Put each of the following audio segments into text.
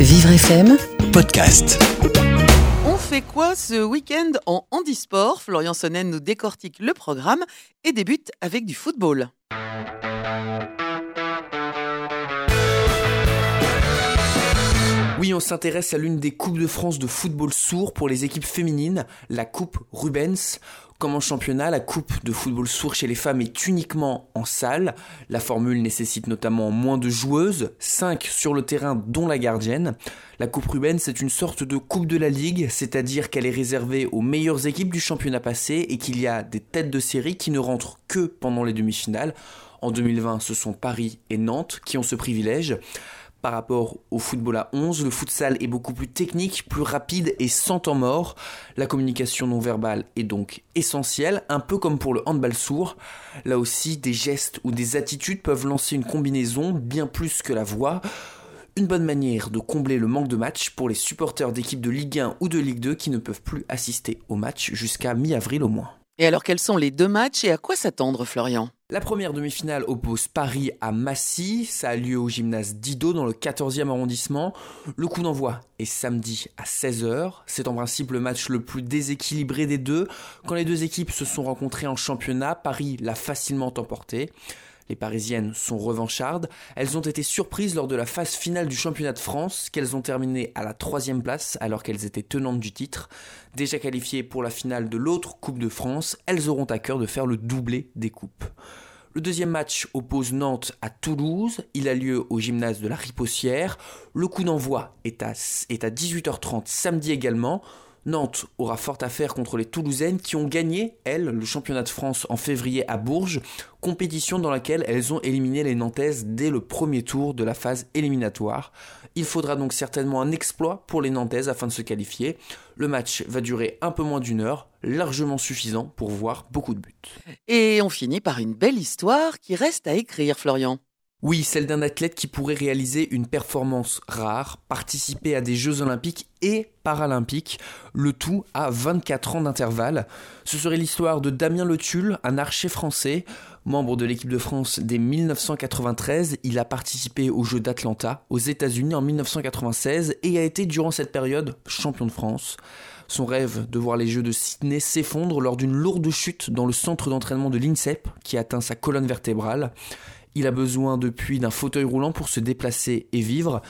Vivre FM, podcast. On fait quoi ce week-end en handisport? Florian Sonnen nous décortique le programme et débute avec du football. Oui, on s'intéresse à l'une des Coupes de France de football sourd pour les équipes féminines, la Coupe Rubens. Comme en championnat, la Coupe de football sourd chez les femmes est uniquement en salle. La formule nécessite notamment moins de joueuses, 5 sur le terrain dont la gardienne. La Coupe Rubens est une sorte de Coupe de la Ligue, c'est-à-dire qu'elle est réservée aux meilleures équipes du championnat passé et qu'il y a des têtes de série qui ne rentrent que pendant les demi-finales. En 2020, ce sont Paris et Nantes qui ont ce privilège par rapport au football à 11. Le futsal est beaucoup plus technique, plus rapide et sans temps mort. La communication non verbale est donc essentielle, un peu comme pour le handball sourd. Là aussi, des gestes ou des attitudes peuvent lancer une combinaison bien plus que la voix. Une bonne manière de combler le manque de match pour les supporters d'équipes de Ligue 1 ou de Ligue 2 qui ne peuvent plus assister au match jusqu'à mi-avril au moins. Et alors quels sont les deux matchs et à quoi s'attendre Florian? La première demi-finale oppose Paris à Massy, ça a lieu au gymnase Didot dans le 14e arrondissement. Le coup d'envoi est samedi à 16h, c'est en principe le match le plus déséquilibré des deux. Quand les deux équipes se sont rencontrées en championnat, Paris l'a facilement emporté. Les Parisiennes sont revanchardes. Elles ont été surprises lors de la phase finale du championnat de France, qu'elles ont terminé à la troisième place alors qu'elles étaient tenantes du titre. Déjà qualifiées pour la finale de l'autre Coupe de France, elles auront à cœur de faire le doublé des coupes. Le deuxième match oppose Nantes à Toulouse. Il a lieu au gymnase de la Ripossière. Le coup d'envoi est à, est à 18h30 samedi également. Nantes aura fort à faire contre les Toulousaines qui ont gagné, elles, le championnat de France en février à Bourges, compétition dans laquelle elles ont éliminé les Nantaises dès le premier tour de la phase éliminatoire. Il faudra donc certainement un exploit pour les Nantaises afin de se qualifier. Le match va durer un peu moins d'une heure, largement suffisant pour voir beaucoup de buts. Et on finit par une belle histoire qui reste à écrire, Florian. Oui, celle d'un athlète qui pourrait réaliser une performance rare, participer à des Jeux olympiques et paralympiques, le tout à 24 ans d'intervalle. Ce serait l'histoire de Damien Le Tulle, un archer français, membre de l'équipe de France dès 1993. Il a participé aux Jeux d'Atlanta aux États-Unis en 1996 et a été durant cette période champion de France. Son rêve de voir les Jeux de Sydney s'effondre lors d'une lourde chute dans le centre d'entraînement de l'INSEP qui atteint sa colonne vertébrale. Il a besoin depuis d'un fauteuil roulant pour se déplacer et vivre.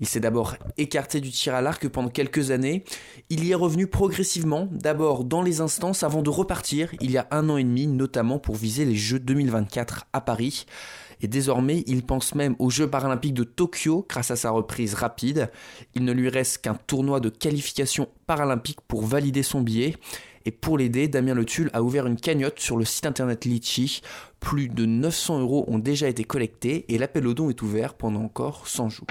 Il s'est d'abord écarté du tir à l'arc pendant quelques années. Il y est revenu progressivement, d'abord dans les instances avant de repartir il y a un an et demi, notamment pour viser les Jeux 2024 à Paris. Et désormais, il pense même aux Jeux paralympiques de Tokyo grâce à sa reprise rapide. Il ne lui reste qu'un tournoi de qualification paralympique pour valider son billet. Et pour l'aider, Damien Le Tulle a ouvert une cagnotte sur le site internet Litchi. Plus de 900 euros ont déjà été collectés et l'appel au don est ouvert pendant encore 100 jours.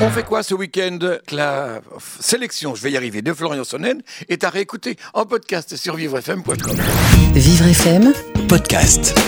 On fait quoi ce week-end? La sélection, je vais y arriver, de Florian Sonnen est à réécouter en podcast sur vivrefm.com. Vivre FM, Podcast.